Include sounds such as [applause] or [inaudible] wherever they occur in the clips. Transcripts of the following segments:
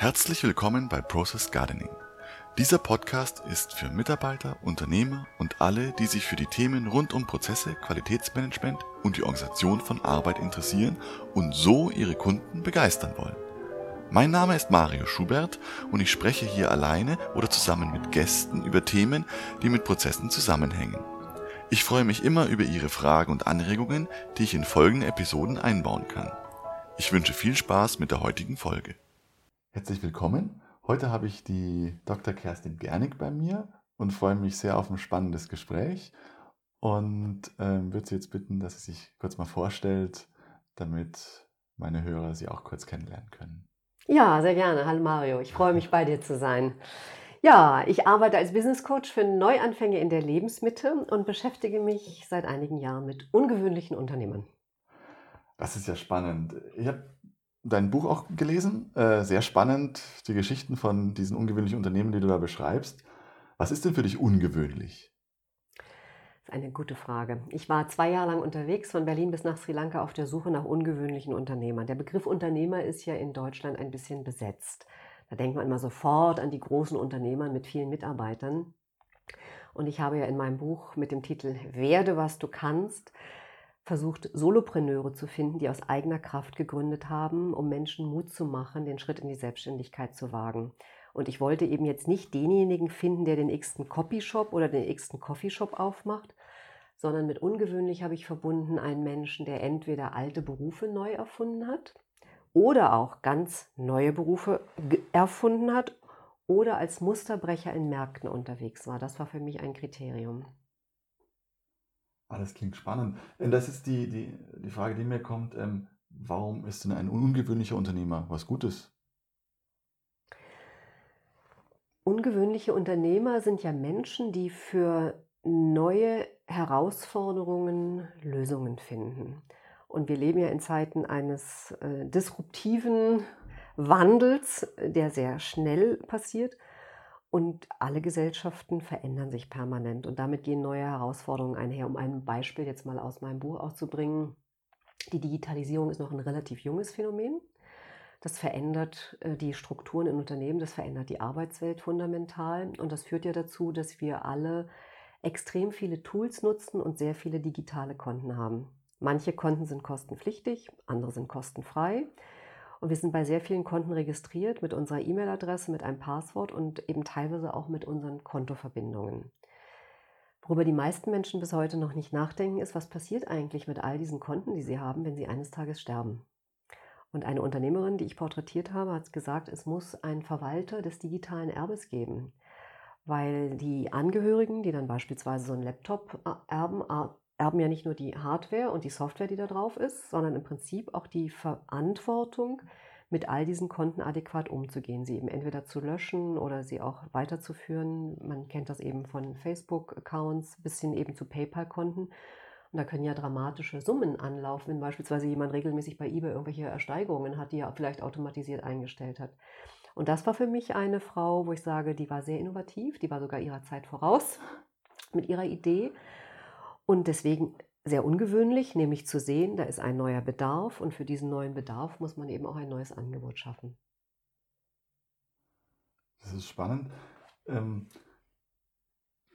Herzlich willkommen bei Process Gardening. Dieser Podcast ist für Mitarbeiter, Unternehmer und alle, die sich für die Themen rund um Prozesse, Qualitätsmanagement und die Organisation von Arbeit interessieren und so ihre Kunden begeistern wollen. Mein Name ist Mario Schubert und ich spreche hier alleine oder zusammen mit Gästen über Themen, die mit Prozessen zusammenhängen. Ich freue mich immer über Ihre Fragen und Anregungen, die ich in folgende Episoden einbauen kann. Ich wünsche viel Spaß mit der heutigen Folge. Herzlich willkommen. Heute habe ich die Dr. Kerstin Gernig bei mir und freue mich sehr auf ein spannendes Gespräch und ähm, würde Sie jetzt bitten, dass sie sich kurz mal vorstellt, damit meine Hörer Sie auch kurz kennenlernen können. Ja, sehr gerne. Hallo Mario, ich freue mich bei dir zu sein. Ja, ich arbeite als Business Coach für Neuanfänge in der Lebensmitte und beschäftige mich seit einigen Jahren mit ungewöhnlichen Unternehmen. Das ist ja spannend. Ich habe dein Buch auch gelesen. Äh, sehr spannend, die Geschichten von diesen ungewöhnlichen Unternehmen, die du da beschreibst. Was ist denn für dich ungewöhnlich? Das ist eine gute Frage. Ich war zwei Jahre lang unterwegs, von Berlin bis nach Sri Lanka, auf der Suche nach ungewöhnlichen Unternehmern. Der Begriff Unternehmer ist ja in Deutschland ein bisschen besetzt. Da denkt man immer sofort an die großen Unternehmer mit vielen Mitarbeitern. Und ich habe ja in meinem Buch mit dem Titel Werde, was du kannst versucht, Solopreneure zu finden, die aus eigener Kraft gegründet haben, um Menschen Mut zu machen, den Schritt in die Selbstständigkeit zu wagen. Und ich wollte eben jetzt nicht denjenigen finden, der den x-ten Copyshop oder den x-ten Coffeeshop aufmacht, sondern mit ungewöhnlich habe ich verbunden einen Menschen, der entweder alte Berufe neu erfunden hat oder auch ganz neue Berufe erfunden hat oder als Musterbrecher in Märkten unterwegs war. Das war für mich ein Kriterium. Ah, das klingt spannend. Und das ist die, die, die Frage, die mir kommt, ähm, warum ist denn ein ungewöhnlicher Unternehmer was Gutes? Ungewöhnliche Unternehmer sind ja Menschen, die für neue Herausforderungen Lösungen finden. Und wir leben ja in Zeiten eines äh, disruptiven Wandels, der sehr schnell passiert. Und alle Gesellschaften verändern sich permanent und damit gehen neue Herausforderungen einher. Um ein Beispiel jetzt mal aus meinem Buch auszubringen. Die Digitalisierung ist noch ein relativ junges Phänomen. Das verändert äh, die Strukturen in Unternehmen, das verändert die Arbeitswelt fundamental und das führt ja dazu, dass wir alle extrem viele Tools nutzen und sehr viele digitale Konten haben. Manche Konten sind kostenpflichtig, andere sind kostenfrei. Und wir sind bei sehr vielen Konten registriert mit unserer E-Mail-Adresse, mit einem Passwort und eben teilweise auch mit unseren Kontoverbindungen. Worüber die meisten Menschen bis heute noch nicht nachdenken, ist, was passiert eigentlich mit all diesen Konten, die sie haben, wenn sie eines Tages sterben. Und eine Unternehmerin, die ich porträtiert habe, hat gesagt, es muss einen Verwalter des digitalen Erbes geben, weil die Angehörigen, die dann beispielsweise so einen Laptop erben, erben ja nicht nur die Hardware und die Software, die da drauf ist, sondern im Prinzip auch die Verantwortung, mit all diesen Konten adäquat umzugehen, sie eben entweder zu löschen oder sie auch weiterzuführen. Man kennt das eben von Facebook-Accounts bis hin eben zu PayPal-Konten. Und da können ja dramatische Summen anlaufen, wenn beispielsweise jemand regelmäßig bei eBay irgendwelche Ersteigerungen hat, die er vielleicht automatisiert eingestellt hat. Und das war für mich eine Frau, wo ich sage, die war sehr innovativ, die war sogar ihrer Zeit voraus mit ihrer Idee und deswegen sehr ungewöhnlich, nämlich zu sehen, da ist ein neuer Bedarf und für diesen neuen Bedarf muss man eben auch ein neues Angebot schaffen. Das ist spannend. Ähm,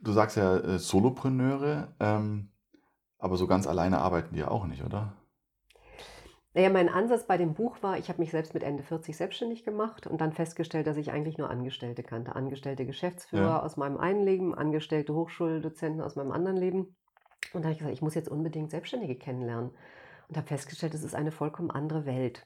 du sagst ja äh, Solopreneure, ähm, aber so ganz alleine arbeiten die ja auch nicht, oder? Naja, mein Ansatz bei dem Buch war, ich habe mich selbst mit Ende 40 selbstständig gemacht und dann festgestellt, dass ich eigentlich nur Angestellte kannte. Angestellte Geschäftsführer ja. aus meinem einen Leben, angestellte Hochschuldozenten aus meinem anderen Leben. Und da habe ich gesagt, ich muss jetzt unbedingt Selbstständige kennenlernen. Und habe festgestellt, es ist eine vollkommen andere Welt.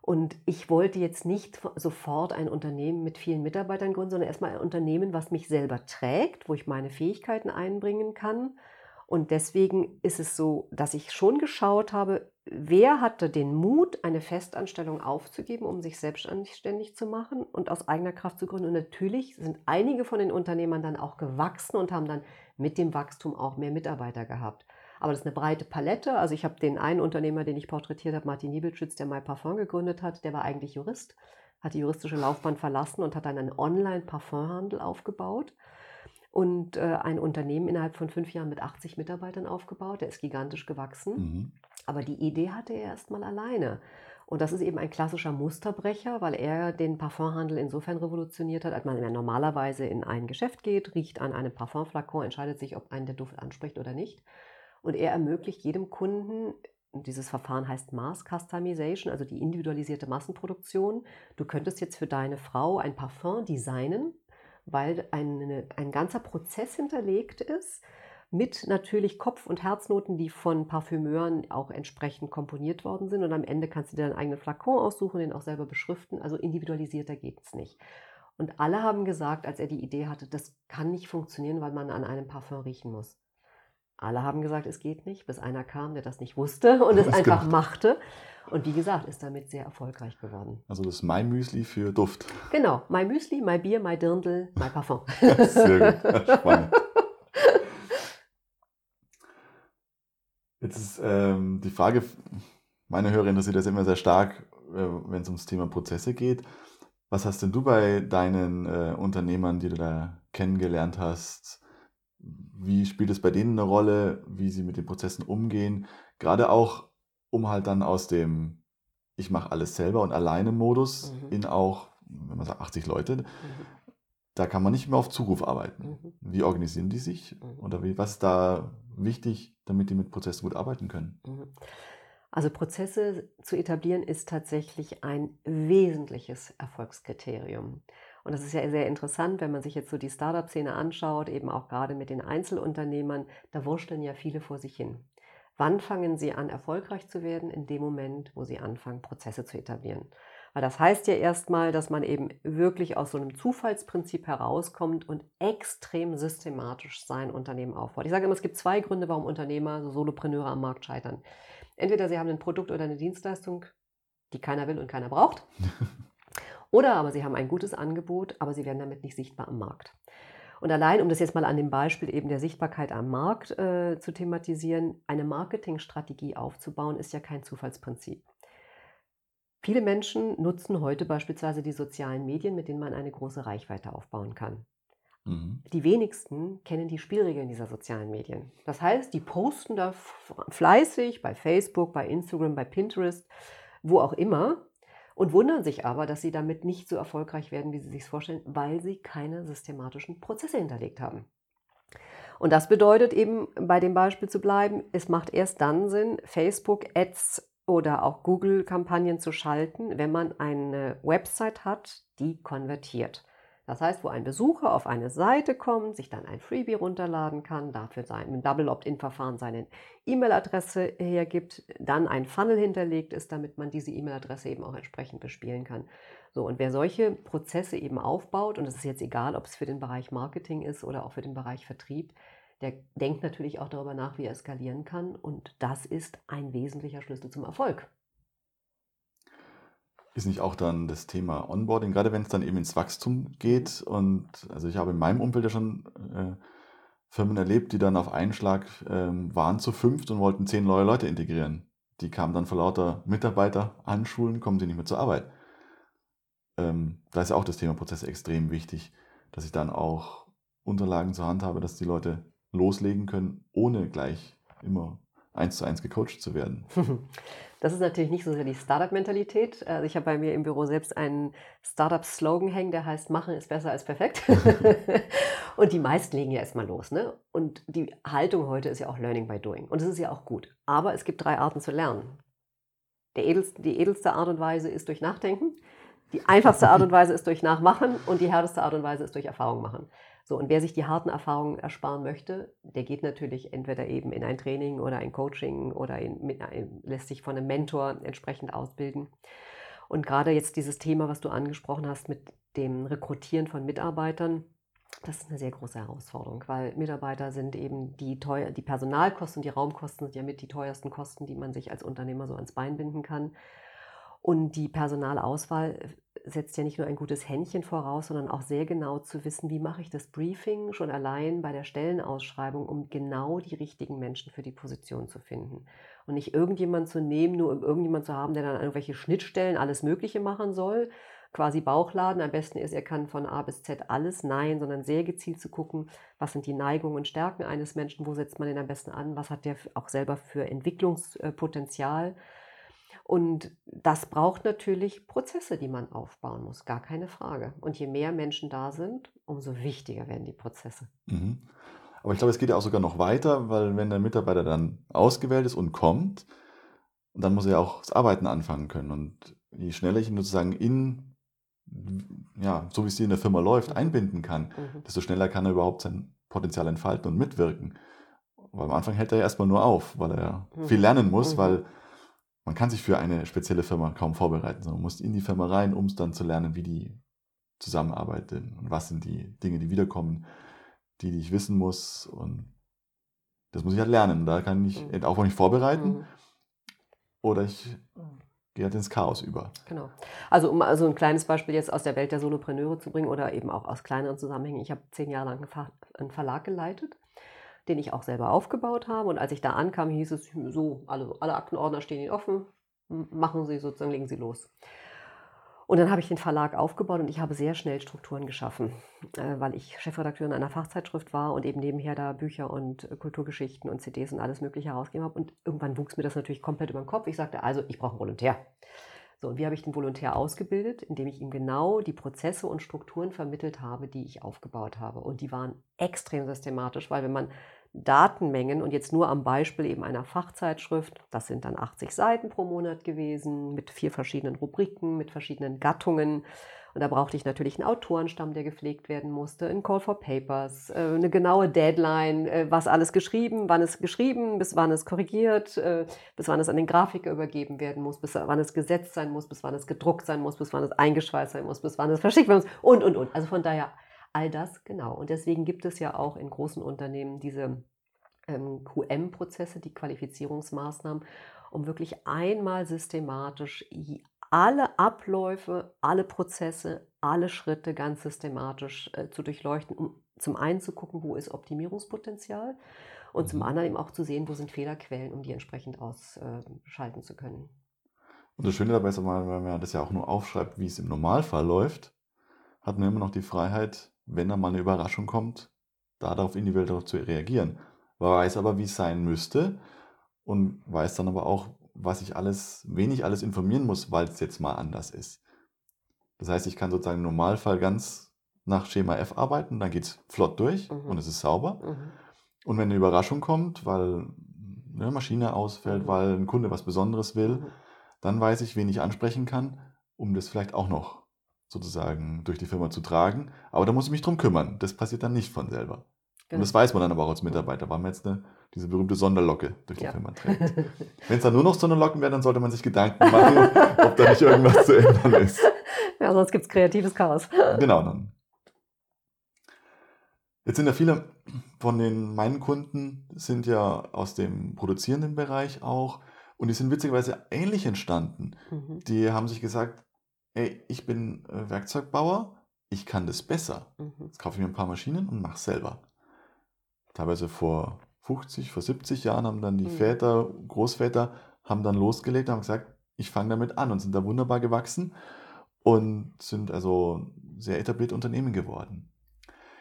Und ich wollte jetzt nicht sofort ein Unternehmen mit vielen Mitarbeitern gründen, sondern erstmal ein Unternehmen, was mich selber trägt, wo ich meine Fähigkeiten einbringen kann. Und deswegen ist es so, dass ich schon geschaut habe, wer hatte den Mut, eine Festanstellung aufzugeben, um sich selbstständig zu machen und aus eigener Kraft zu gründen. Und natürlich sind einige von den Unternehmern dann auch gewachsen und haben dann mit dem Wachstum auch mehr Mitarbeiter gehabt. Aber das ist eine breite Palette. Also ich habe den einen Unternehmer, den ich porträtiert habe, Martin Niebelschütz, der My Parfum gegründet hat, der war eigentlich Jurist, hat die juristische Laufbahn verlassen und hat dann einen Online-Parfumhandel aufgebaut und äh, ein Unternehmen innerhalb von fünf Jahren mit 80 Mitarbeitern aufgebaut. Der ist gigantisch gewachsen. Mhm. Aber die Idee hatte er erst mal alleine. Und das ist eben ein klassischer Musterbrecher, weil er den Parfumhandel insofern revolutioniert hat, als man normalerweise in ein Geschäft geht, riecht an einem Parfumflakon, entscheidet sich, ob einen der Duft anspricht oder nicht. Und er ermöglicht jedem Kunden, dieses Verfahren heißt Mass Customization, also die individualisierte Massenproduktion. Du könntest jetzt für deine Frau ein Parfum designen, weil eine, ein ganzer Prozess hinterlegt ist, mit natürlich Kopf- und Herznoten, die von Parfümeuren auch entsprechend komponiert worden sind. Und am Ende kannst du dir deinen eigenen Flakon aussuchen, den auch selber beschriften. Also individualisierter geht es nicht. Und alle haben gesagt, als er die Idee hatte, das kann nicht funktionieren, weil man an einem Parfum riechen muss. Alle haben gesagt, es geht nicht, bis einer kam, der das nicht wusste und es einfach gemacht. machte. Und wie gesagt, ist damit sehr erfolgreich geworden. Also das My Müsli für Duft. Genau, My Müsli, My Bier, My Dirndl, My Parfum. sehr gut, [laughs] spannend. Jetzt ist ähm, die Frage, meine Hörer interessiert das immer sehr stark, äh, wenn es ums Thema Prozesse geht. Was hast denn du bei deinen äh, Unternehmern, die du da kennengelernt hast? Wie spielt es bei denen eine Rolle, wie sie mit den Prozessen umgehen? Gerade auch, um halt dann aus dem Ich mache alles selber und alleine Modus mhm. in auch, wenn man sagt 80 Leute, mhm. Da kann man nicht mehr auf Zuruf arbeiten. Mhm. Wie organisieren die sich? Mhm. Oder wie, was ist da wichtig, damit die mit Prozessen gut arbeiten können? Mhm. Also Prozesse zu etablieren ist tatsächlich ein wesentliches Erfolgskriterium. Und das ist ja sehr interessant, wenn man sich jetzt so die Startup-Szene anschaut, eben auch gerade mit den Einzelunternehmern, da wursteln ja viele vor sich hin. Wann fangen sie an, erfolgreich zu werden? In dem Moment, wo sie anfangen, Prozesse zu etablieren. Weil das heißt ja erstmal, dass man eben wirklich aus so einem Zufallsprinzip herauskommt und extrem systematisch sein Unternehmen aufbaut. Ich sage immer, es gibt zwei Gründe, warum Unternehmer, so Solopreneure am Markt scheitern. Entweder sie haben ein Produkt oder eine Dienstleistung, die keiner will und keiner braucht. [laughs] Oder aber sie haben ein gutes Angebot, aber sie werden damit nicht sichtbar am Markt. Und allein, um das jetzt mal an dem Beispiel eben der Sichtbarkeit am Markt äh, zu thematisieren, eine Marketingstrategie aufzubauen, ist ja kein Zufallsprinzip. Viele Menschen nutzen heute beispielsweise die sozialen Medien, mit denen man eine große Reichweite aufbauen kann. Mhm. Die wenigsten kennen die Spielregeln dieser sozialen Medien. Das heißt, die posten da fleißig bei Facebook, bei Instagram, bei Pinterest, wo auch immer und wundern sich aber, dass sie damit nicht so erfolgreich werden, wie sie sich vorstellen, weil sie keine systematischen Prozesse hinterlegt haben. Und das bedeutet eben, bei dem Beispiel zu bleiben, es macht erst dann Sinn, Facebook-Ads oder auch Google-Kampagnen zu schalten, wenn man eine Website hat, die konvertiert. Das heißt, wo ein Besucher auf eine Seite kommt, sich dann ein Freebie runterladen kann, dafür sein, im Double Opt-in-Verfahren seine E-Mail-Adresse hergibt, dann ein Funnel hinterlegt ist, damit man diese E-Mail-Adresse eben auch entsprechend bespielen kann. So, und wer solche Prozesse eben aufbaut, und es ist jetzt egal, ob es für den Bereich Marketing ist oder auch für den Bereich Vertrieb, der denkt natürlich auch darüber nach, wie er skalieren kann. Und das ist ein wesentlicher Schlüssel zum Erfolg. Ist nicht auch dann das Thema Onboarding, gerade wenn es dann eben ins Wachstum geht? Und also ich habe in meinem Umfeld ja schon äh, Firmen erlebt, die dann auf einen Schlag ähm, waren zu fünft und wollten zehn neue Leute integrieren. Die kamen dann vor lauter Mitarbeiter anschulen, kommen sie nicht mehr zur Arbeit. Ähm, da ist ja auch das Thema Prozesse extrem wichtig, dass ich dann auch Unterlagen zur Hand habe, dass die Leute loslegen können, ohne gleich immer eins zu eins gecoacht zu werden. [laughs] Das ist natürlich nicht so sehr die Startup-Mentalität. Also ich habe bei mir im Büro selbst einen Startup-Slogan hängen, der heißt, machen ist besser als perfekt. [laughs] und die meisten legen ja erstmal los. Ne? Und die Haltung heute ist ja auch Learning by Doing. Und das ist ja auch gut. Aber es gibt drei Arten zu lernen. Der edelste, die edelste Art und Weise ist durch Nachdenken. Die einfachste Art und Weise ist durch Nachmachen und die härteste Art und Weise ist durch Erfahrung machen. So, und wer sich die harten Erfahrungen ersparen möchte, der geht natürlich entweder eben in ein Training oder ein Coaching oder in, mit, lässt sich von einem Mentor entsprechend ausbilden. Und gerade jetzt dieses Thema, was du angesprochen hast mit dem Rekrutieren von Mitarbeitern, das ist eine sehr große Herausforderung, weil Mitarbeiter sind eben die teuer, die Personalkosten und die Raumkosten sind ja mit die teuersten Kosten, die man sich als Unternehmer so ans Bein binden kann. Und die Personalauswahl setzt ja nicht nur ein gutes Händchen voraus, sondern auch sehr genau zu wissen, wie mache ich das Briefing schon allein bei der Stellenausschreibung, um genau die richtigen Menschen für die Position zu finden. Und nicht irgendjemand zu nehmen, nur um irgendjemand zu haben, der dann irgendwelche Schnittstellen alles Mögliche machen soll, quasi Bauchladen. Am besten ist, er kann von A bis Z alles. Nein, sondern sehr gezielt zu gucken, was sind die Neigungen und Stärken eines Menschen, wo setzt man den am besten an, was hat der auch selber für Entwicklungspotenzial Und das braucht natürlich Prozesse, die man aufbauen muss, gar keine Frage. Und je mehr Menschen da sind, umso wichtiger werden die Prozesse. Mhm. Aber ich glaube, es geht ja auch sogar noch weiter, weil wenn der Mitarbeiter dann ausgewählt ist und kommt, dann muss er ja auch das Arbeiten anfangen können. Und je schneller ich ihn sozusagen in, ja, so wie es hier in der Firma läuft, mhm. einbinden kann, mhm. desto schneller kann er überhaupt sein Potenzial entfalten und mitwirken. Weil am Anfang hält er ja erstmal nur auf, weil er mhm. viel lernen muss, mhm. weil man kann sich für eine spezielle Firma kaum vorbereiten, sondern man muss in die Firma rein, um es dann zu lernen, wie die zusammenarbeiten und was sind die Dinge, die wiederkommen, die, die ich wissen muss. Und das muss ich halt lernen. Da kann ich mhm. auch nicht vorbereiten. Mhm. Oder ich gehe halt ins Chaos über. Genau. Also um also ein kleines Beispiel jetzt aus der Welt der Solopreneure zu bringen oder eben auch aus kleineren Zusammenhängen. Ich habe zehn Jahre lang einen Verlag geleitet den ich auch selber aufgebaut habe. Und als ich da ankam, hieß es so, alle, alle Aktenordner stehen Ihnen offen, machen Sie sozusagen, legen Sie los. Und dann habe ich den Verlag aufgebaut und ich habe sehr schnell Strukturen geschaffen, äh, weil ich Chefredakteurin einer Fachzeitschrift war und eben nebenher da Bücher und Kulturgeschichten und CDs und alles Mögliche herausgegeben habe. Und irgendwann wuchs mir das natürlich komplett über den Kopf. Ich sagte, also ich brauche einen Volontär. So, und wie habe ich den Volontär ausgebildet? Indem ich ihm genau die Prozesse und Strukturen vermittelt habe, die ich aufgebaut habe. Und die waren extrem systematisch, weil wenn man Datenmengen und jetzt nur am Beispiel eben einer Fachzeitschrift, das sind dann 80 Seiten pro Monat gewesen, mit vier verschiedenen Rubriken, mit verschiedenen Gattungen. Und da brauchte ich natürlich einen Autorenstamm, der gepflegt werden musste, ein Call for Papers, äh, eine genaue Deadline, äh, was alles geschrieben, wann es geschrieben, bis wann es korrigiert, äh, bis wann es an den Grafiker übergeben werden muss, bis wann es gesetzt sein muss, bis wann es gedruckt sein muss, bis wann es eingeschweißt sein muss, bis wann es verschickt werden muss und, und, und. Also von daher all das genau. Und deswegen gibt es ja auch in großen Unternehmen diese ähm, QM-Prozesse, die Qualifizierungsmaßnahmen, um wirklich einmal systematisch alle Abläufe, alle Prozesse, alle Schritte ganz systematisch äh, zu durchleuchten, um zum einen zu gucken, wo ist Optimierungspotenzial und zum mhm. anderen eben auch zu sehen, wo sind Fehlerquellen, um die entsprechend ausschalten äh, zu können. Und das Schöne dabei ist, wenn man das ja auch nur aufschreibt, wie es im Normalfall läuft, hat man immer noch die Freiheit, wenn da mal eine Überraschung kommt, darauf individuell zu reagieren. Man weiß aber, wie es sein müsste und weiß dann aber auch, was ich alles, wen ich alles informieren muss, weil es jetzt mal anders ist. Das heißt, ich kann sozusagen im Normalfall ganz nach Schema F arbeiten, dann geht es flott durch mhm. und es ist sauber. Mhm. Und wenn eine Überraschung kommt, weil eine Maschine ausfällt, mhm. weil ein Kunde was Besonderes will, mhm. dann weiß ich, wen ich ansprechen kann, um das vielleicht auch noch sozusagen durch die Firma zu tragen. Aber da muss ich mich drum kümmern. Das passiert dann nicht von selber. Genau. Und das weiß man dann aber auch als Mitarbeiter, weil man jetzt eine, diese berühmte Sonderlocke durch die ja. Firma trägt. Wenn es dann nur noch Sonderlocken wäre, dann sollte man sich Gedanken machen, [laughs] ob da nicht irgendwas zu ändern ist. Ja, sonst gibt es kreatives Chaos. Genau, dann. Jetzt sind ja viele von den meinen Kunden sind ja aus dem produzierenden Bereich auch und die sind witzigerweise ähnlich entstanden. Mhm. Die haben sich gesagt, ey, ich bin äh, Werkzeugbauer, ich kann das besser. Mhm. Jetzt kaufe ich mir ein paar Maschinen und mache es selber. Teilweise vor 50, vor 70 Jahren haben dann die mhm. Väter, Großväter, haben dann losgelegt und haben gesagt, ich fange damit an und sind da wunderbar gewachsen und sind also sehr etablierte Unternehmen geworden.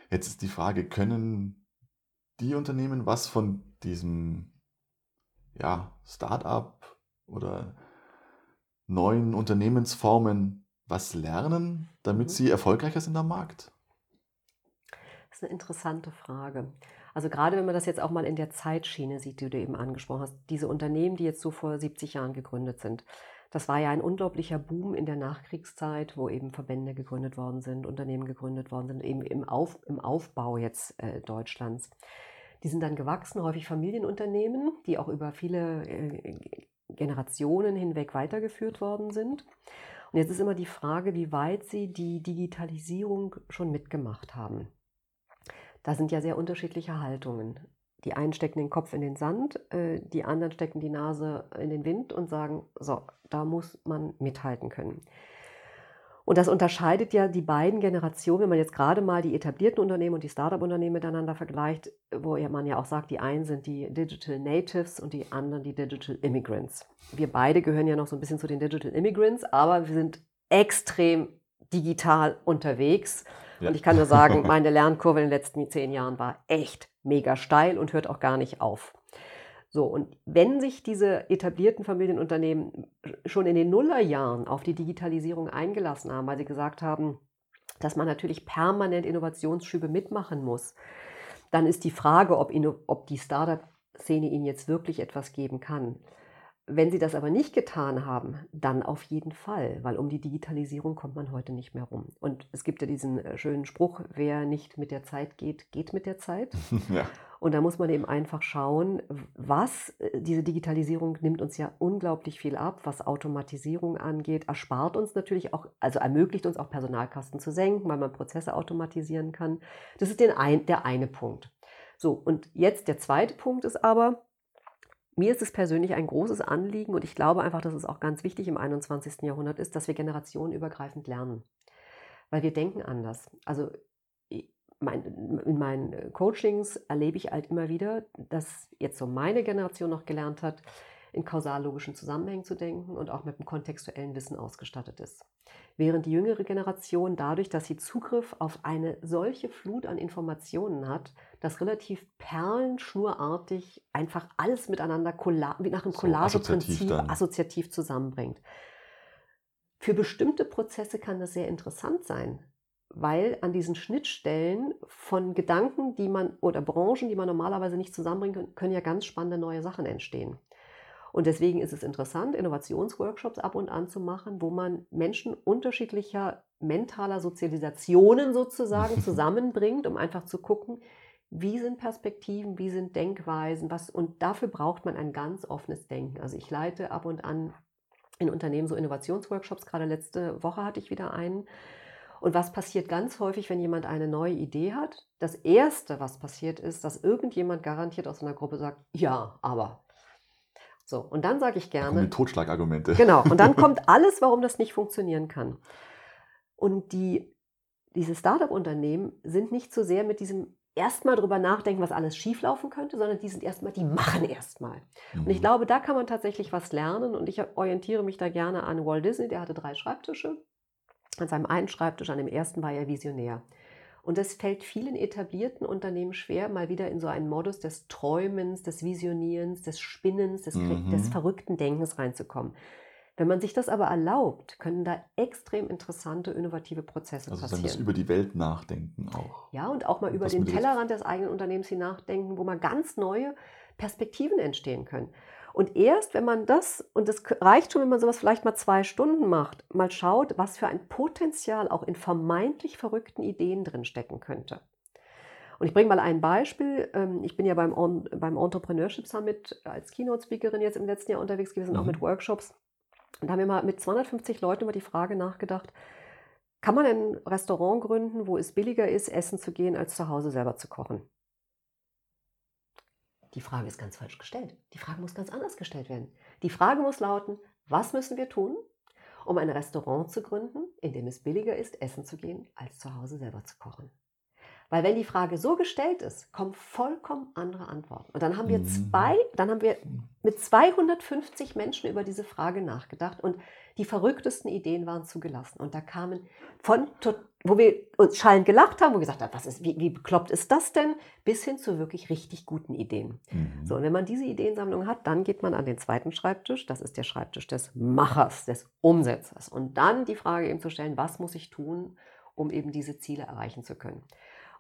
Jetzt ist die Frage, können die Unternehmen was von diesem ja, Start-up oder neuen Unternehmensformen was lernen, damit mhm. sie erfolgreicher sind am Markt? Eine interessante Frage. Also gerade wenn man das jetzt auch mal in der Zeitschiene sieht, die du eben angesprochen hast, diese Unternehmen, die jetzt so vor 70 Jahren gegründet sind, das war ja ein unglaublicher Boom in der Nachkriegszeit, wo eben Verbände gegründet worden sind, Unternehmen gegründet worden sind, eben im, Auf, im Aufbau jetzt äh, Deutschlands. Die sind dann gewachsen, häufig Familienunternehmen, die auch über viele äh, Generationen hinweg weitergeführt worden sind. Und jetzt ist immer die Frage, wie weit sie die Digitalisierung schon mitgemacht haben. Da sind ja sehr unterschiedliche Haltungen. Die einen stecken den Kopf in den Sand, äh, die anderen stecken die Nase in den Wind und sagen, so, da muss man mithalten können. Und das unterscheidet ja die beiden Generationen, wenn man jetzt gerade mal die etablierten Unternehmen und die Startup-Unternehmen miteinander vergleicht, wo man ja auch sagt, die einen sind die Digital Natives und die anderen die Digital Immigrants. Wir beide gehören ja noch so ein bisschen zu den Digital Immigrants, aber wir sind extrem digital unterwegs. Ja. Und ich kann nur sagen, [laughs] meine Lernkurve in den letzten zehn Jahren war echt mega steil und hört auch gar nicht auf. So, und wenn sich diese etablierten Familienunternehmen schon in den Nullerjahren auf die Digitalisierung eingelassen haben, weil sie gesagt haben, dass man natürlich permanent Innovationsschübe mitmachen muss, dann ist die Frage, ob, ob die Startup-Szene ihnen jetzt wirklich etwas geben kann. Wenn sie das aber nicht getan haben, dann auf jeden Fall, weil um die Digitalisierung kommt man heute nicht mehr rum. Und es gibt ja diesen äh, schönen Spruch, wer nicht mit der Zeit geht, geht mit der Zeit. [laughs] Ja. Und da muss man eben einfach schauen, was äh, diese Digitalisierung nimmt uns ja unglaublich viel ab, was Automatisierung angeht, erspart uns natürlich auch, also ermöglicht uns auch Personalkosten zu senken, weil man Prozesse automatisieren kann. Das ist den ein, der eine Punkt. So, und jetzt der zweite Punkt ist aber, mir ist es persönlich ein großes Anliegen und ich glaube einfach, dass es auch ganz wichtig im 21. Jahrhundert ist, dass wir generationenübergreifend lernen. Weil wir denken anders. Also in meinen Coachings erlebe ich halt immer wieder, dass jetzt so meine Generation noch gelernt hat, in kausallogischen Zusammenhängen zu denken und auch mit einem kontextuellen Wissen ausgestattet ist. Während die jüngere Generation dadurch, dass sie Zugriff auf eine solche Flut an Informationen hat, das relativ perlenschnurartig einfach alles miteinander wie nach einem Collageprinzip so assoziativ, assoziativ zusammenbringt. Für bestimmte Prozesse kann das sehr interessant sein, weil an diesen Schnittstellen von Gedanken, die man oder Branchen, die man normalerweise nicht zusammenbringen kann, können ja ganz spannende neue Sachen entstehen. Und deswegen ist es interessant, Innovationsworkshops ab und an zu machen, wo man Menschen unterschiedlicher mentaler Sozialisationen sozusagen [laughs] zusammenbringt, um einfach zu gucken, wie sind Perspektiven, wie sind Denkweisen, was und dafür braucht man ein ganz offenes Denken. Also ich leite ab und an in Unternehmen so Innovationsworkshops, gerade letzte Woche hatte ich wieder einen. Und was passiert ganz häufig, wenn jemand eine neue Idee hat? Das Erste, was passiert, ist, dass irgendjemand garantiert aus einer Gruppe sagt, ja, aber. So, und dann sage ich gerne. Mit Totschlagargumente. Genau, und dann [laughs] kommt alles, warum das nicht funktionieren kann. Und die, diese Startup-Unternehmen sind nicht so sehr mit diesem erstmal drüber nachdenken, was alles schieflaufen könnte, sondern die sind erstmal, die machen erstmal. Mhm. Und ich mhm. glaube, da kann man tatsächlich was lernen und ich orientiere mich da gerne an Walt Disney, der hatte drei Schreibtische. An seinem einen Schreibtisch, an dem ersten war er Visionär. Und es fällt vielen etablierten Unternehmen schwer, mal wieder in so einen Modus des Träumens, des Visionierens, des Spinnens, des, mhm. des verrückten Denkens reinzukommen. Wenn man sich das aber erlaubt, können da extrem interessante, innovative Prozesse also passieren. Also das über die Welt nachdenken auch. Ja, und auch mal über den Tellerrand des eigenen Unternehmens nachdenken, wo mal ganz neue Perspektiven entstehen können. Und erst, wenn man das, und das reicht schon, wenn man sowas vielleicht mal zwei Stunden macht, mal schaut, was für ein Potenzial auch in vermeintlich verrückten Ideen drin stecken könnte. Und ich bringe mal ein Beispiel. Ähm, ich bin ja beim, beim Entrepreneurship Summit als Keynote-Speakerin jetzt im letzten Jahr unterwegs gewesen, mhm. auch mit Workshops. Und da haben wir mal mit 250 Leuten über die Frage nachgedacht, kann man ein Restaurant gründen, wo es billiger ist, essen zu gehen, als zu Hause selber zu kochen? Die Frage ist ganz falsch gestellt. Die Frage muss ganz anders gestellt werden. Die Frage muss lauten, was müssen wir tun, um ein Restaurant zu gründen, in dem es billiger ist, essen zu gehen, als zu Hause selber zu kochen? Weil wenn die Frage so gestellt ist, kommen vollkommen andere Antworten. Und dann haben wir mhm. zwei, dann haben wir mit 250 Menschen über diese Frage nachgedacht und die verrücktesten Ideen waren zugelassen. Und da kamen von, wo wir uns schallend gelacht haben und gesagt haben, was ist, wie, wie bekloppt ist das denn, bis hin zu wirklich richtig guten Ideen. Mhm. So, und wenn man diese Ideensammlung hat, dann geht man an den zweiten Schreibtisch. Das ist der Schreibtisch des Machers, des Umsetzers. Und dann die Frage eben zu stellen, was muss ich tun, um eben diese Ziele erreichen zu können.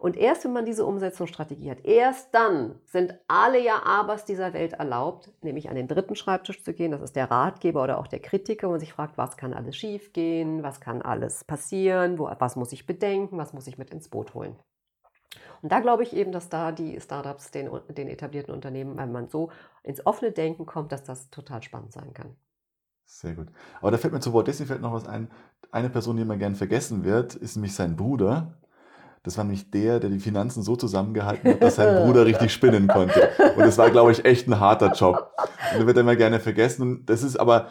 Und erst wenn man diese Umsetzungsstrategie hat, erst dann sind alle Ja-Abers dieser Welt erlaubt, nämlich an den dritten Schreibtisch zu gehen. Das ist der Ratgeber oder auch der Kritiker, wo man sich fragt, was kann alles schiefgehen, was kann alles passieren, wo, was muss ich bedenken, was muss ich mit ins Boot holen. Und da glaube ich eben, dass da die Startups den, den etablierten Unternehmen, wenn man so ins offene Denken kommt, dass das total spannend sein kann. Sehr gut. Aber da fällt mir zu Walt Disney fällt noch was ein. Eine Person, die immer gern vergessen wird, ist nämlich sein Bruder. Das war nämlich der, der die Finanzen so zusammengehalten hat, dass sein Bruder richtig spinnen konnte. Und das war, glaube ich, echt ein harter Job. Und der wird immer gerne vergessen. Und das ist aber,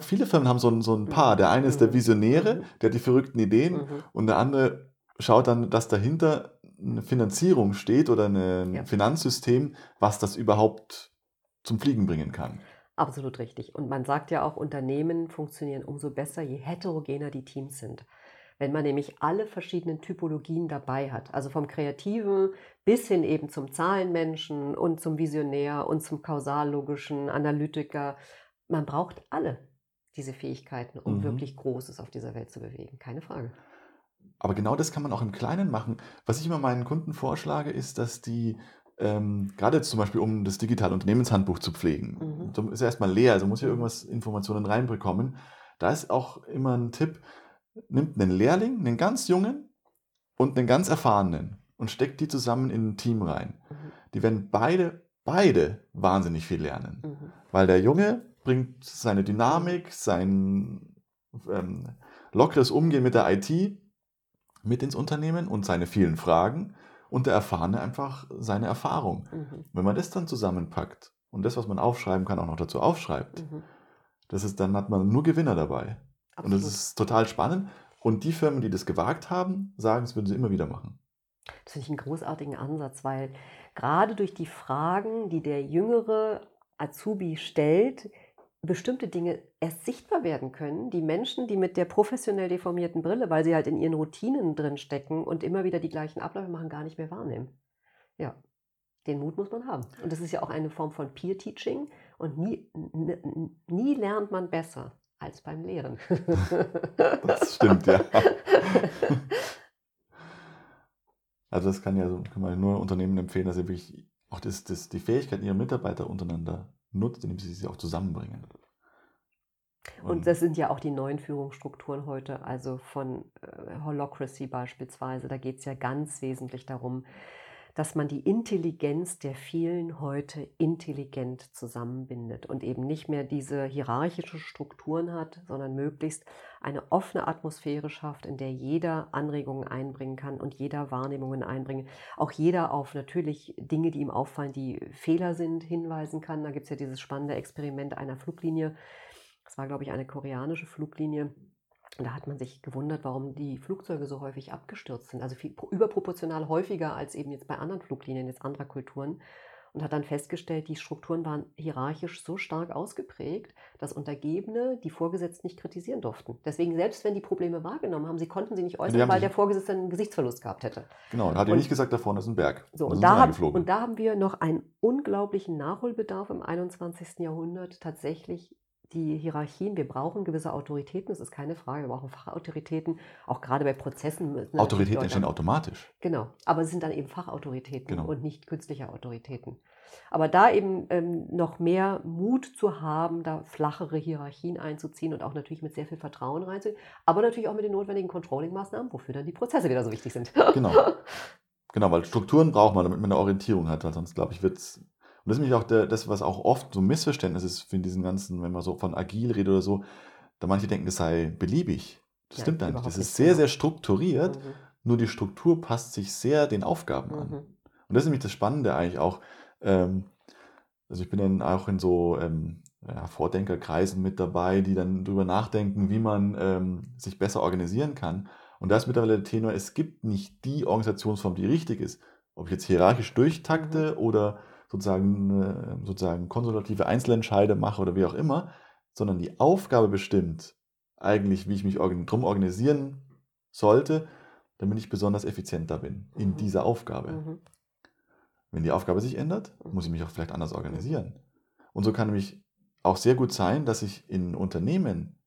viele Firmen haben so ein, so ein Paar. Der eine ist der Visionäre, der hat die verrückten Ideen. Mhm. Und der andere schaut dann, dass dahinter eine Finanzierung steht oder ein ja. Finanzsystem, was das überhaupt zum Fliegen bringen kann. Absolut richtig. Und man sagt ja auch, Unternehmen funktionieren umso besser, je heterogener die Teams sind. Wenn man nämlich alle verschiedenen Typologien dabei hat, also vom Kreativen bis hin eben zum Zahlenmenschen und zum Visionär und zum kausallogischen Analytiker. Man braucht alle diese Fähigkeiten, um mhm. wirklich Großes auf dieser Welt zu bewegen. Keine Frage. Aber genau das kann man auch im Kleinen machen. Was ich immer meinen Kunden vorschlage, ist, dass die ähm, gerade zum Beispiel, um das digitale Unternehmenshandbuch zu pflegen, mhm. ist ja erstmal leer, also muss ja irgendwas Informationen reinbekommen. Da ist auch immer ein Tipp, nimmt einen Lehrling, einen ganz jungen und einen ganz erfahrenen und steckt die zusammen in ein Team rein. Mhm. Die werden beide, beide wahnsinnig viel lernen. Mhm. Weil der Junge bringt seine Dynamik, sein ähm, lockeres Umgehen mit der IT mit ins Unternehmen und seine vielen Fragen und der Erfahrene einfach seine Erfahrung. Mhm. Wenn man das dann zusammenpackt und das, was man aufschreiben kann, auch noch dazu aufschreibt, mhm. das ist, dann hat man nur Gewinner dabei. Absolut. Und das ist total spannend. Und die Firmen, die das gewagt haben, sagen, das würden sie immer wieder machen. Das finde ich einen großartigen Ansatz, weil gerade durch die Fragen, die der jüngere Azubi stellt, bestimmte Dinge erst sichtbar werden können, die Menschen, die mit der professionell deformierten Brille, weil sie halt in ihren Routinen drin stecken und immer wieder die gleichen Abläufe machen, gar nicht mehr wahrnehmen. Ja, den Mut muss man haben. Und das ist ja auch eine Form von Peer-Teaching und nie, nie lernt man besser als beim Lehren. das stimmt, ja. [laughs] Also das kann ja so, kann man nur Unternehmen empfehlen, dass sie wirklich auch das, das, die Fähigkeiten ihrer Mitarbeiter untereinander nutzt, indem sie sie auch zusammenbringen. Und, Und das sind ja auch die neuen Führungsstrukturen heute, also von äh, Holocracy beispielsweise. Da geht es ja ganz wesentlich darum, dass man die Intelligenz der vielen heute intelligent zusammenbindet und eben nicht mehr diese hierarchischen Strukturen hat, sondern möglichst eine offene Atmosphäre schafft, in der jeder Anregungen einbringen kann und jeder Wahrnehmungen einbringen. Auch jeder auf natürlich Dinge, die ihm auffallen, die Fehler sind, hinweisen kann. Da gibt es ja dieses spannende Experiment einer Fluglinie. Das war, glaube ich, eine koreanische Fluglinie da hat man sich gewundert, warum die Flugzeuge so häufig abgestürzt sind. Also viel, überproportional häufiger als eben jetzt bei anderen Fluglinien jetzt anderer Kulturen. Und hat dann festgestellt, die Strukturen waren hierarchisch so stark ausgeprägt, dass Untergebene die Vorgesetzten nicht kritisieren durften. Deswegen, selbst wenn die Probleme wahrgenommen haben, sie konnten sie nicht äußern, weil der Vorgesetzte einen Gesichtsverlust gehabt hätte. Genau, er hat ja nicht gesagt, da vorne ist ein Berg. So, und da, hat, und da haben wir noch einen unglaublichen Nachholbedarf im 21. Jahrhundert, tatsächlich die Hierarchien, wir brauchen gewisse Autoritäten, das ist keine Frage, wir brauchen Fachautoritäten, auch gerade bei Prozessen. Autoritäten entstehen automatisch. Genau, aber es sind dann eben Fachautoritäten genau. und nicht künstliche Autoritäten. Aber da eben ähm, noch mehr Mut zu haben, da flachere Hierarchien einzuziehen und auch natürlich mit sehr viel Vertrauen reinzuziehen, aber natürlich auch mit den notwendigen Controlling-Maßnahmen, wofür dann die Prozesse wieder so wichtig sind. Genau. [laughs] Genau, weil Strukturen braucht man, damit man eine Orientierung hat, weil sonst, glaube ich, wird es und das ist nämlich auch der, das, was auch oft so ein Missverständnis ist in diesen ganzen, wenn man so von agil redet oder so, da manche denken, das sei beliebig. Das ja, stimmt eigentlich. Das ist sehr, sehr strukturiert, mhm. nur die Struktur passt sich sehr den Aufgaben mhm. an. Und das ist nämlich das Spannende eigentlich auch. Ähm, also ich bin dann auch in so ähm, ja, Vordenkerkreisen mit dabei, die dann darüber nachdenken, wie man ähm, sich besser organisieren kann. Und da ist mittlerweile der Tenor, es gibt nicht die Organisationsform, die richtig ist. Ob ich jetzt hierarchisch durchtakte mhm. oder sozusagen, sozusagen konsulative Einzelentscheide mache oder wie auch immer, sondern die Aufgabe bestimmt eigentlich, wie ich mich drum organisieren sollte, damit ich besonders effizienter bin in mhm. dieser Aufgabe. Mhm. Wenn die Aufgabe sich ändert, mhm. muss ich mich auch vielleicht anders organisieren. Und so kann nämlich auch sehr gut sein, dass ich in Unternehmen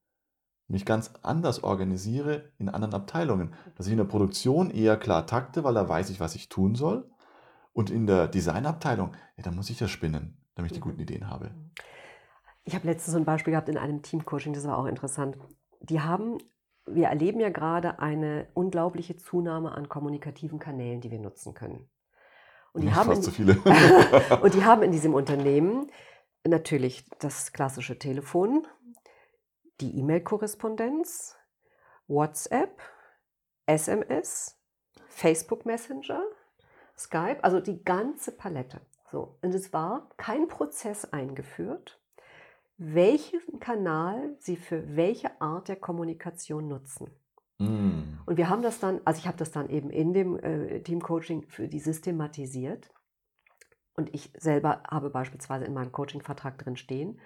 mich ganz anders organisiere in anderen Abteilungen. Dass ich in der Produktion eher klar takte, weil da weiß ich, was ich tun soll. Und in der Designabteilung, ja, da muss ich ja spinnen, damit ich die mhm. guten Ideen habe. Mhm. Ich habe letztens so ein Beispiel gehabt in einem Teamcoaching, das war auch interessant. Die haben, wir erleben ja gerade eine unglaubliche Zunahme an kommunikativen Kanälen, die wir nutzen können. Und die, haben fast in, zu viele. [laughs] und die haben in diesem Unternehmen natürlich das klassische Telefon, die E-Mail-Korrespondenz, WhatsApp, SMS, Facebook Messenger, Skype, also die ganze Palette. So, und es war kein Prozess eingeführt, welchen Kanal Sie für welche Art der Kommunikation nutzen. Mm. Und wir haben das dann, also ich habe das dann eben in dem äh, Teamcoaching für die systematisiert. Und ich selber habe beispielsweise in meinem Coaching-Vertrag drin stehen,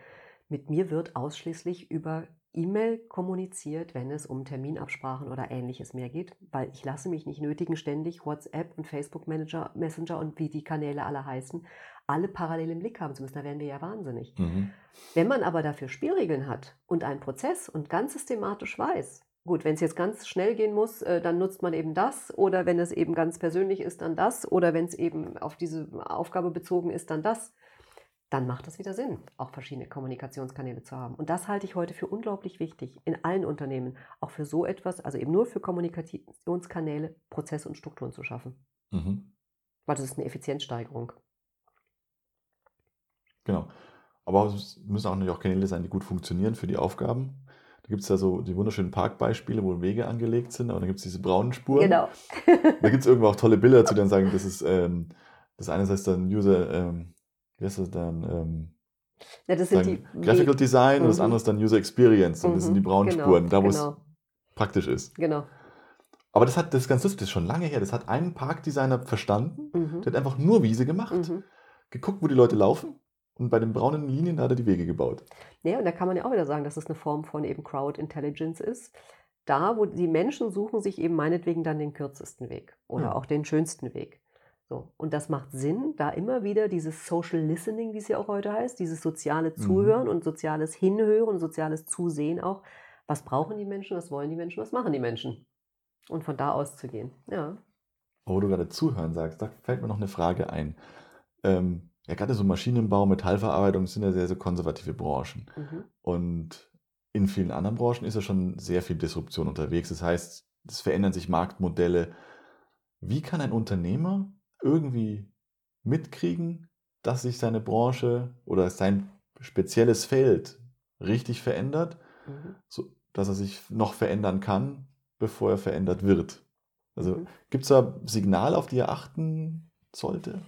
mit mir wird ausschließlich über E-Mail kommuniziert, wenn es um Terminabsprachen oder ähnliches mehr geht, weil ich lasse mich nicht nötigen, ständig WhatsApp und Facebook Manager, Messenger und wie die Kanäle alle heißen, alle parallel im Blick haben zu müssen. Da wären wir ja wahnsinnig. Mhm. Wenn man aber dafür Spielregeln hat und einen Prozess und ganz systematisch weiß, gut, wenn es jetzt ganz schnell gehen muss, äh, dann nutzt man eben das oder wenn es eben ganz persönlich ist, dann das oder wenn es eben auf diese Aufgabe bezogen ist, dann das dann macht es wieder Sinn, auch verschiedene Kommunikationskanäle zu haben. Und das halte ich heute für unglaublich wichtig in allen Unternehmen, auch für so etwas, also eben nur für Kommunikationskanäle, Prozesse und Strukturen zu schaffen. Mhm. Weil das ist eine Effizienzsteigerung. Genau. Aber es müssen auch natürlich auch Kanäle sein, die gut funktionieren für die Aufgaben. Da gibt es ja so die wunderschönen Parkbeispiele, wo Wege angelegt sind, aber dann gibt es diese braunen Spuren. Genau. da gibt es irgendwo auch tolle Bilder zu, dann sagen, das ist ähm, das eine heißt dann User ähm, wie heißt das dann? Ähm, ja, das sind die Graphical Design mhm. und das mhm. andere ist dann User Experience und mhm. das sind die braunen genau, Spuren, da wo genau. es praktisch ist. Genau. Aber das hat das ganz lustig, das ist schon lange her. Das hat ein Parkdesigner verstanden. Mhm. Der hat einfach nur Wiese gemacht, mhm. geguckt, wo die Leute laufen und bei den braunen Linien hat er die Wege gebaut. Ja, und da kann man ja auch wieder sagen, dass es eine Form von eben Crowd Intelligence ist. Da, wo die Menschen suchen sich eben meinetwegen dann den kürzesten Weg oder ja. auch den schönsten Weg. So, und das macht Sinn, da immer wieder dieses Social Listening, wie es ja auch heute heißt, dieses soziale mhm. Zuhören mhm. und soziales Hinhören, soziales Zusehen auch. Was brauchen die Menschen, was wollen die Menschen, was machen die Menschen? Und von da auszugehen, ja. Wo du gerade Zuhören sagst, da fällt mir noch eine Frage ein. Ähm, ja, gerade so Maschinenbau, Metallverarbeitung sind ja sehr, sehr konservative Branchen. Mhm. Und in vielen anderen Branchen ist ja schon sehr viel Disruption unterwegs. Das heißt, es verändern sich Marktmodelle. Wie kann ein Unternehmer irgendwie mitkriegen, dass sich seine Branche oder sein spezielles Feld richtig verändert, mhm. so, dass er sich noch verändern kann, bevor er verändert wird. Also mhm. gibt es da Signale, auf die er achten sollte?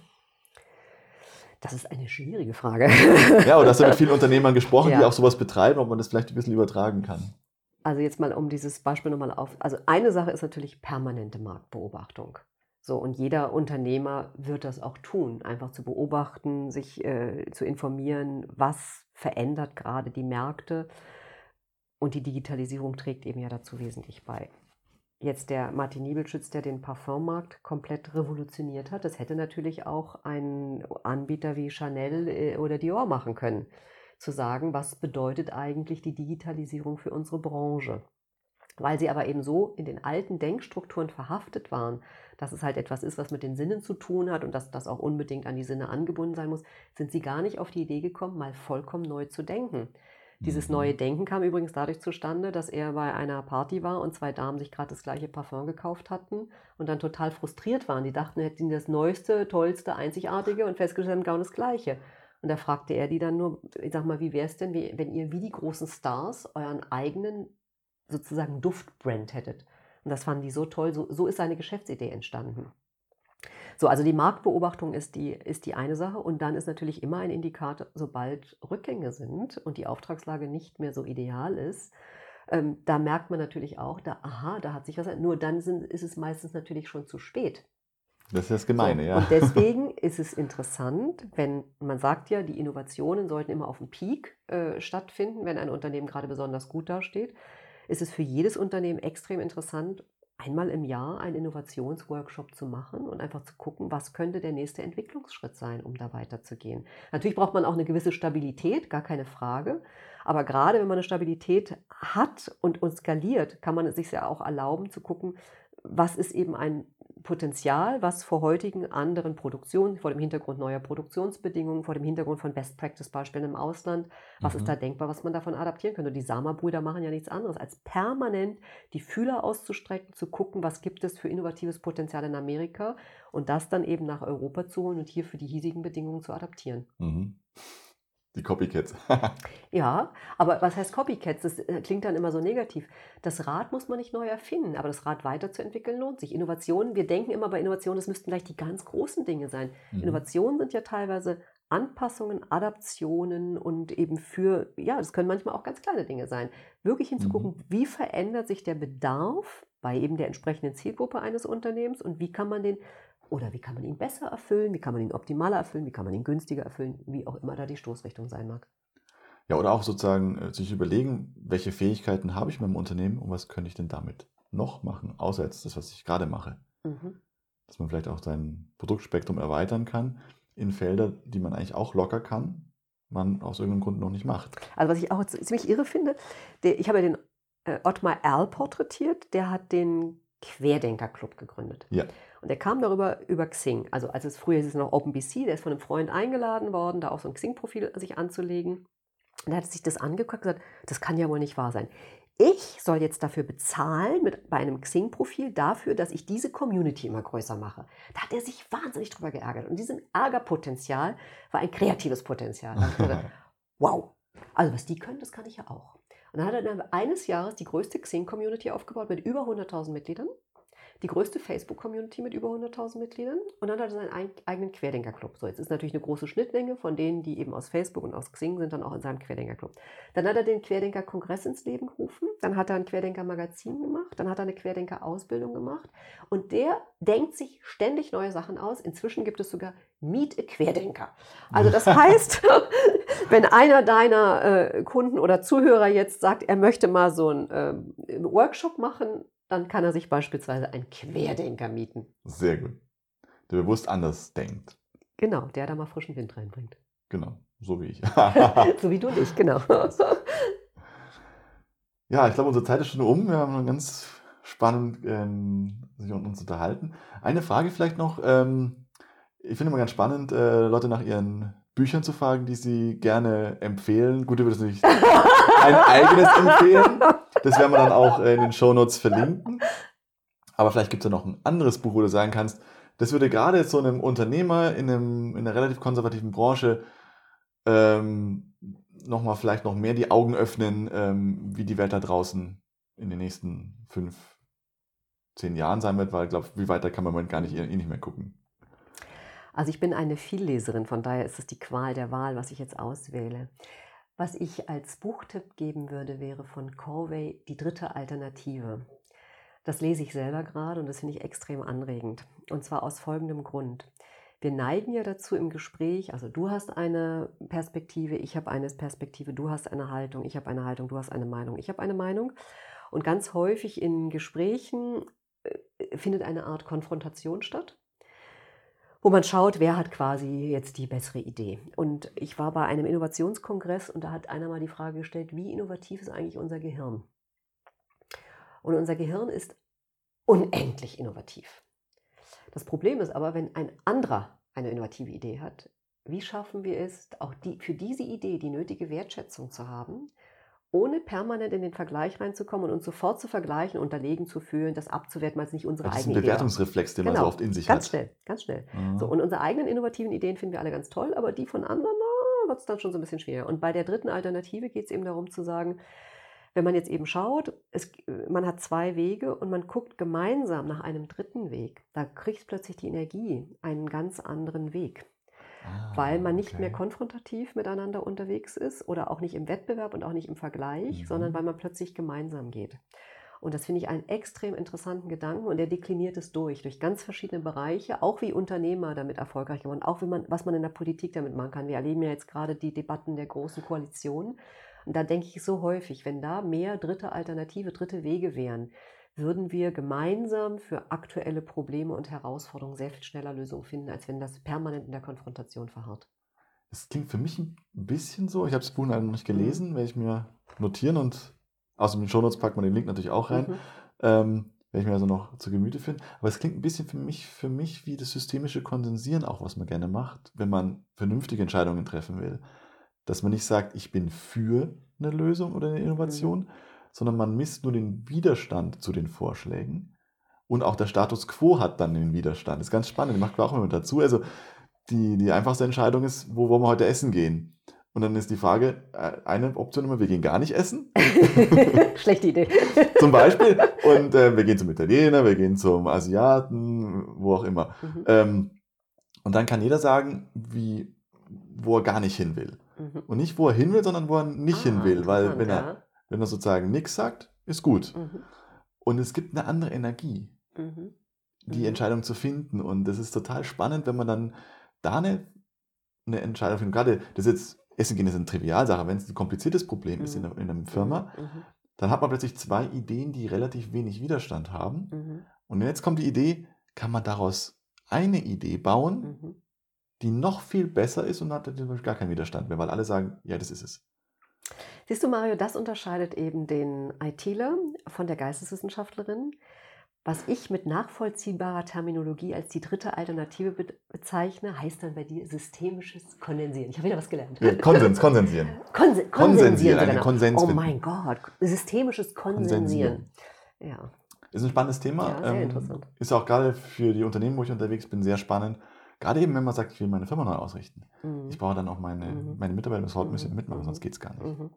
Das ist eine schwierige Frage. ja, oder hast du mit vielen [laughs] Unternehmern gesprochen, ja. die auch sowas betreiben, ob man das vielleicht ein bisschen übertragen kann? Also jetzt mal um dieses Beispiel nochmal auf. Also eine Sache ist natürlich permanente Marktbeobachtung. So, und jeder Unternehmer wird das auch tun, einfach zu beobachten, sich äh, zu informieren, was verändert gerade die Märkte. Und die Digitalisierung trägt eben ja dazu wesentlich bei. Jetzt der Martin Niebelschütz, der den Parfummarkt komplett revolutioniert hat, das hätte natürlich auch ein Anbieter wie Chanel äh, oder Dior machen können. Zu sagen, was bedeutet eigentlich die Digitalisierung für unsere Branche? Weil sie aber eben so in den alten Denkstrukturen verhaftet waren, dass es halt etwas ist, was mit den Sinnen zu tun hat und dass das auch unbedingt an die Sinne angebunden sein muss, sind sie gar nicht auf die Idee gekommen, mal vollkommen neu zu denken. Dieses mhm. neue Denken kam übrigens dadurch zustande, dass er bei einer Party war und zwei Damen sich gerade das gleiche Parfum gekauft hatten und dann total frustriert waren. Die dachten, hätten das Neueste, Tollste, Einzigartige und festgestellt haben, genau das Gleiche. Und da fragte er die dann nur, ich sag mal, wie wäre es denn, wenn ihr wie die großen Stars euren eigenen sozusagen Duftbrand hättet? Und das fanden die so toll. So, so ist seine Geschäftsidee entstanden. So, also die Marktbeobachtung ist die, ist die eine Sache und dann ist natürlich immer ein Indikator, sobald Rückgänge sind und die Auftragslage nicht mehr so ideal ist, ähm, da merkt man natürlich auch, da, aha, da hat sich was, nur dann sind, ist es meistens natürlich schon zu spät. Das ist das Gemeine, so, ja. Und deswegen [laughs] ist es interessant, wenn man sagt ja, die Innovationen sollten immer auf dem Peak äh, stattfinden, wenn ein Unternehmen gerade besonders gut dasteht ist es für jedes Unternehmen extrem interessant, einmal im Jahr einen Innovationsworkshop zu machen und einfach zu gucken, was könnte der nächste Entwicklungsschritt sein, um da weiterzugehen. Natürlich braucht man auch eine gewisse Stabilität, gar keine Frage. Aber gerade wenn man eine Stabilität hat und, und skaliert, kann man es sich ja auch erlauben zu gucken, was ist eben ein Potenzial, was vor heutigen anderen Produktionen, vor dem Hintergrund neuer Produktionsbedingungen, vor dem Hintergrund von Best-Practice-Beispielen im Ausland, was mhm. ist da denkbar, was man davon adaptieren könnte. Und die Sama-Brüder machen ja nichts anderes, als permanent die Fühler auszustrecken, zu gucken, was gibt es für innovatives Potenzial in Amerika und das dann eben nach Europa zu holen und hier für die hiesigen Bedingungen zu adaptieren. Mhm. Die Copycats. [laughs] ja, aber was heißt Copycats? Das äh, klingt dann immer so negativ. Das Rad muss man nicht neu erfinden, aber das Rad weiterzuentwickeln lohnt sich. Innovationen, wir denken immer bei Innovationen, es müssten gleich die ganz großen Dinge sein. Mhm. Innovationen sind ja teilweise Anpassungen, Adaptionen und eben für, ja, das können manchmal auch ganz kleine Dinge sein. Wirklich hinzugucken, mhm. wie verändert sich der Bedarf bei eben der entsprechenden Zielgruppe eines Unternehmens und wie kann man den oder wie kann man ihn besser erfüllen? Wie kann man ihn optimaler erfüllen? Wie kann man ihn günstiger erfüllen? Wie auch immer da die Stoßrichtung sein mag. Ja, oder auch sozusagen äh, sich überlegen, welche Fähigkeiten habe ich in meinem Unternehmen und was könnte ich denn damit noch machen, außer jetzt das, was ich gerade mache. Mhm. Dass man vielleicht auch sein Produktspektrum erweitern kann in Felder, die man eigentlich auch locker kann, man aus irgendeinem Grund noch nicht macht. Also was ich auch ziemlich irre finde, ich habe ja den äh, Ottmar Erl porträtiert, der hat den Querdenker-Club gegründet. Ja. Und er kam darüber über Xing. Also als es früher ist es noch OpenBC, der ist von einem Freund eingeladen worden, da auch so ein Xing-Profil sich anzulegen. Und er hat sich das angeguckt und gesagt, das kann ja wohl nicht wahr sein. Ich soll jetzt dafür bezahlen mit, bei einem Xing-Profil dafür, dass ich diese Community immer größer mache. Da hat er sich wahnsinnig drüber geärgert. Und diesem Ärgerpotenzial war ein kreatives Potenzial. Da ich gedacht, [laughs] wow, also was die können, das kann ich ja auch. Und dann hat er dann eines Jahres die größte Xing-Community aufgebaut mit über 100.000 Mitgliedern die größte Facebook-Community mit über 100.000 Mitgliedern und dann hat er seinen eigenen Querdenker-Club. So, jetzt ist natürlich eine große Schnittmenge von denen, die eben aus Facebook und aus Xing sind, dann auch in seinem Querdenker-Club. Dann hat er den Querdenker-Kongress ins Leben gerufen, dann hat er ein Querdenker-Magazin gemacht, dann hat er eine Querdenker-Ausbildung gemacht und der denkt sich ständig neue Sachen aus. Inzwischen gibt es sogar Meet a Querdenker. Also das [laughs] heißt, wenn einer deiner äh, Kunden oder Zuhörer jetzt sagt, er möchte mal so einen, äh, einen Workshop machen, dann kann er sich beispielsweise einen Querdenker mieten. Sehr gut. Der bewusst anders denkt. Genau, der da mal frischen Wind reinbringt. Genau, so wie ich. [laughs] [laughs] so wie du und ich, genau. [laughs] ja, ich glaube, unsere Zeit ist schon um. Wir haben ganz spannend ähm, sich uns unterhalten. Eine Frage vielleicht noch. Ähm, ich finde immer ganz spannend, äh, Leute nach ihren Büchern zu fragen, die sie gerne empfehlen. Gut, du würdest nicht [laughs] ein eigenes empfehlen. Das werden wir dann auch in den Shownotes verlinken. Aber vielleicht gibt es ja noch ein anderes Buch, wo du sagen kannst, das würde gerade so einem Unternehmer in, einem, in einer relativ konservativen Branche ähm, nochmal vielleicht noch mehr die Augen öffnen, ähm, wie die Welt da draußen in den nächsten fünf, zehn Jahren sein wird, weil ich glaube, wie weiter kann man gar nicht, eh nicht mehr gucken. Also ich bin eine Vielleserin, von daher ist es die Qual der Wahl, was ich jetzt auswähle. Was ich als Buchtipp geben würde, wäre von Corvey Die dritte Alternative. Das lese ich selber gerade und das finde ich extrem anregend. Und zwar aus folgendem Grund. Wir neigen ja dazu im Gespräch, also du hast eine Perspektive, ich habe eine Perspektive, du hast eine Haltung, ich habe eine Haltung, du hast eine Meinung, ich habe eine Meinung. Und ganz häufig in Gesprächen äh, findet eine Art Konfrontation statt wo man schaut, wer hat quasi jetzt die bessere Idee. Und ich war bei einem Innovationskongress und da hat einer mal die Frage gestellt, wie innovativ ist eigentlich unser Gehirn? Und unser Gehirn ist unendlich innovativ. Das Problem ist aber, wenn ein anderer eine innovative Idee hat, wie schaffen wir es, auch die, für diese Idee die nötige Wertschätzung zu haben, ohne permanent in den Vergleich reinzukommen und uns sofort zu vergleichen, unterlegen zu fühlen, das abzuwerten, weil es nicht unsere eigene Idee ist. Das ist ein Bewertungsreflex, den genau. man so oft in sich ganz hat. Ganz schnell, ganz schnell. Mhm. So, und unsere eigenen innovativen Ideen finden wir alle ganz toll, aber die von anderen, wird es dann schon so ein bisschen schwieriger. Und bei der dritten Alternative geht es eben darum zu sagen, wenn man jetzt eben schaut, es, man hat zwei Wege und man guckt gemeinsam nach einem dritten Weg, da kriegt plötzlich die Energie einen ganz anderen Weg. Ah, weil man nicht okay. mehr konfrontativ miteinander unterwegs ist oder auch nicht im Wettbewerb und auch nicht im Vergleich, mhm. sondern weil man plötzlich gemeinsam geht. Und das finde ich einen extrem interessanten Gedanken und er dekliniert es durch, durch ganz verschiedene Bereiche, auch wie Unternehmer damit erfolgreich geworden, auch wie man, was man in der Politik damit machen kann. Wir erleben ja jetzt gerade die Debatten der großen Koalition. Und da denke ich so häufig, wenn da mehr dritte Alternative, dritte Wege wären, würden wir gemeinsam für aktuelle Probleme und Herausforderungen sehr viel schneller Lösungen finden, als wenn das permanent in der Konfrontation verharrt. Das klingt für mich ein bisschen so. Ich habe das Buch noch nicht gelesen, mhm. werde ich mir notieren und aus den Shownotes packt man den Link natürlich auch rein. Mhm. Ähm, werde ich mir also noch zu Gemüte führen. Aber es klingt ein bisschen für mich, für mich wie das systemische Kondensieren auch, was man gerne macht, wenn man vernünftige Entscheidungen treffen will. Dass man nicht sagt, ich bin für eine Lösung oder eine Innovation, mhm sondern man misst nur den Widerstand zu den Vorschlägen. Und auch der Status quo hat dann den Widerstand. Das ist ganz spannend, macht auch immer mit dazu. Also die, die einfachste Entscheidung ist, wo wollen wir heute essen gehen? Und dann ist die Frage, äh, eine Option immer, wir gehen gar nicht essen. [laughs] Schlechte Idee. [laughs] zum Beispiel. Und äh, wir gehen zum Italiener, wir gehen zum Asiaten, wo auch immer. Mhm. Ähm, und dann kann jeder sagen, wie, wo er gar nicht hin will. Mhm. Und nicht, wo er hin will, sondern wo er nicht ah, hin will. Weil wenn er wenn er sozusagen nichts sagt, ist gut. Mhm. Und es gibt eine andere Energie, mhm. die mhm. Entscheidung zu finden. Und das ist total spannend, wenn man dann da eine, eine Entscheidung findet. Gerade das ist jetzt Essen gehen ist eine Trivialsache. Wenn es ein kompliziertes Problem ist in, Mhm. einer- in einer Firma, Mhm. dann hat man plötzlich zwei Ideen, die relativ wenig Widerstand haben. Mhm. Und jetzt kommt die Idee, kann man daraus eine Idee bauen, Mhm. die noch viel besser ist und hat gar keinen Widerstand mehr, weil alle sagen, ja, das ist es. Siehst du, Mario, das unterscheidet eben den ITler von der Geisteswissenschaftlerin, was ich mit nachvollziehbarer Terminologie als die dritte Alternative be bezeichne, heißt dann bei dir systemisches Kondensieren. Ich habe wieder was gelernt. Ja, Konsens, konsensieren. [laughs] Konse Konsensieren, konsensieren noch. Konsens Oh mein Gott, systemisches Konsensieren. Ja, Ist ein spannendes Thema. Ja, sehr ähm, interessant. Ist auch gerade für die Unternehmen, wo ich unterwegs bin, sehr spannend. Gerade eben, wenn man sagt, ich will meine Firma neu ausrichten. Mhm. Ich brauche dann auch meine, Mhm. meine Mitarbeiter müssen heute ein bisschen Mhm. mitmachen, Mhm. sonst geht es gar nicht. Mhm.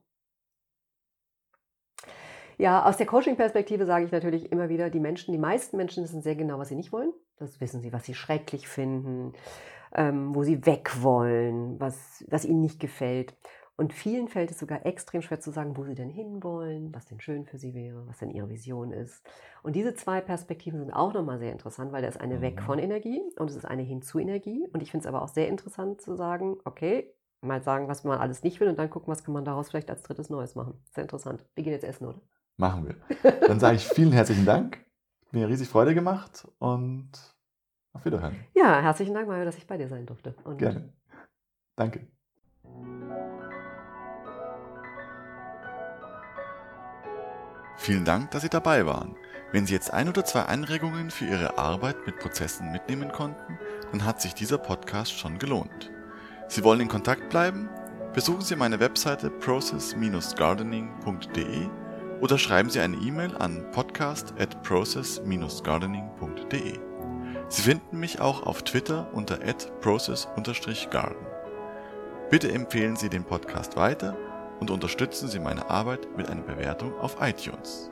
Ja, aus der Coaching-Perspektive sage ich natürlich immer wieder, die Menschen, die meisten Menschen wissen sehr genau, was sie nicht wollen. Das wissen sie, was sie schrecklich finden, ähm, wo sie weg wollen, was, was ihnen nicht gefällt. Und vielen fällt es sogar extrem schwer zu sagen, wo sie denn hinwollen, was denn schön für sie wäre, was denn ihre Vision ist. Und diese zwei Perspektiven sind auch nochmal sehr interessant, weil da ist eine weg Mhm. von Energie und es ist eine hin zu Energie. Und ich finde es aber auch sehr interessant zu sagen, okay, mal sagen, was man alles nicht will und dann gucken, was kann man daraus vielleicht als drittes Neues machen. Sehr interessant. Wir gehen jetzt essen, oder? Machen wir. Dann sage ich vielen herzlichen Dank. Hat Mir riesig Freude gemacht und auf Wiederhören. Ja, herzlichen Dank, Mario, dass ich bei dir sein durfte. Und Gerne. Danke. Vielen Dank, dass Sie dabei waren. Wenn Sie jetzt ein oder zwei Anregungen für Ihre Arbeit mit Prozessen mitnehmen konnten, dann hat sich dieser Podcast schon gelohnt. Sie wollen in Kontakt bleiben? Besuchen Sie meine Webseite process-gardening.de oder schreiben Sie eine E-Mail an podcast at process-gardening.de. Sie finden mich auch auf Twitter unter process-garden. Bitte empfehlen Sie den Podcast weiter und unterstützen Sie meine Arbeit mit einer Bewertung auf iTunes.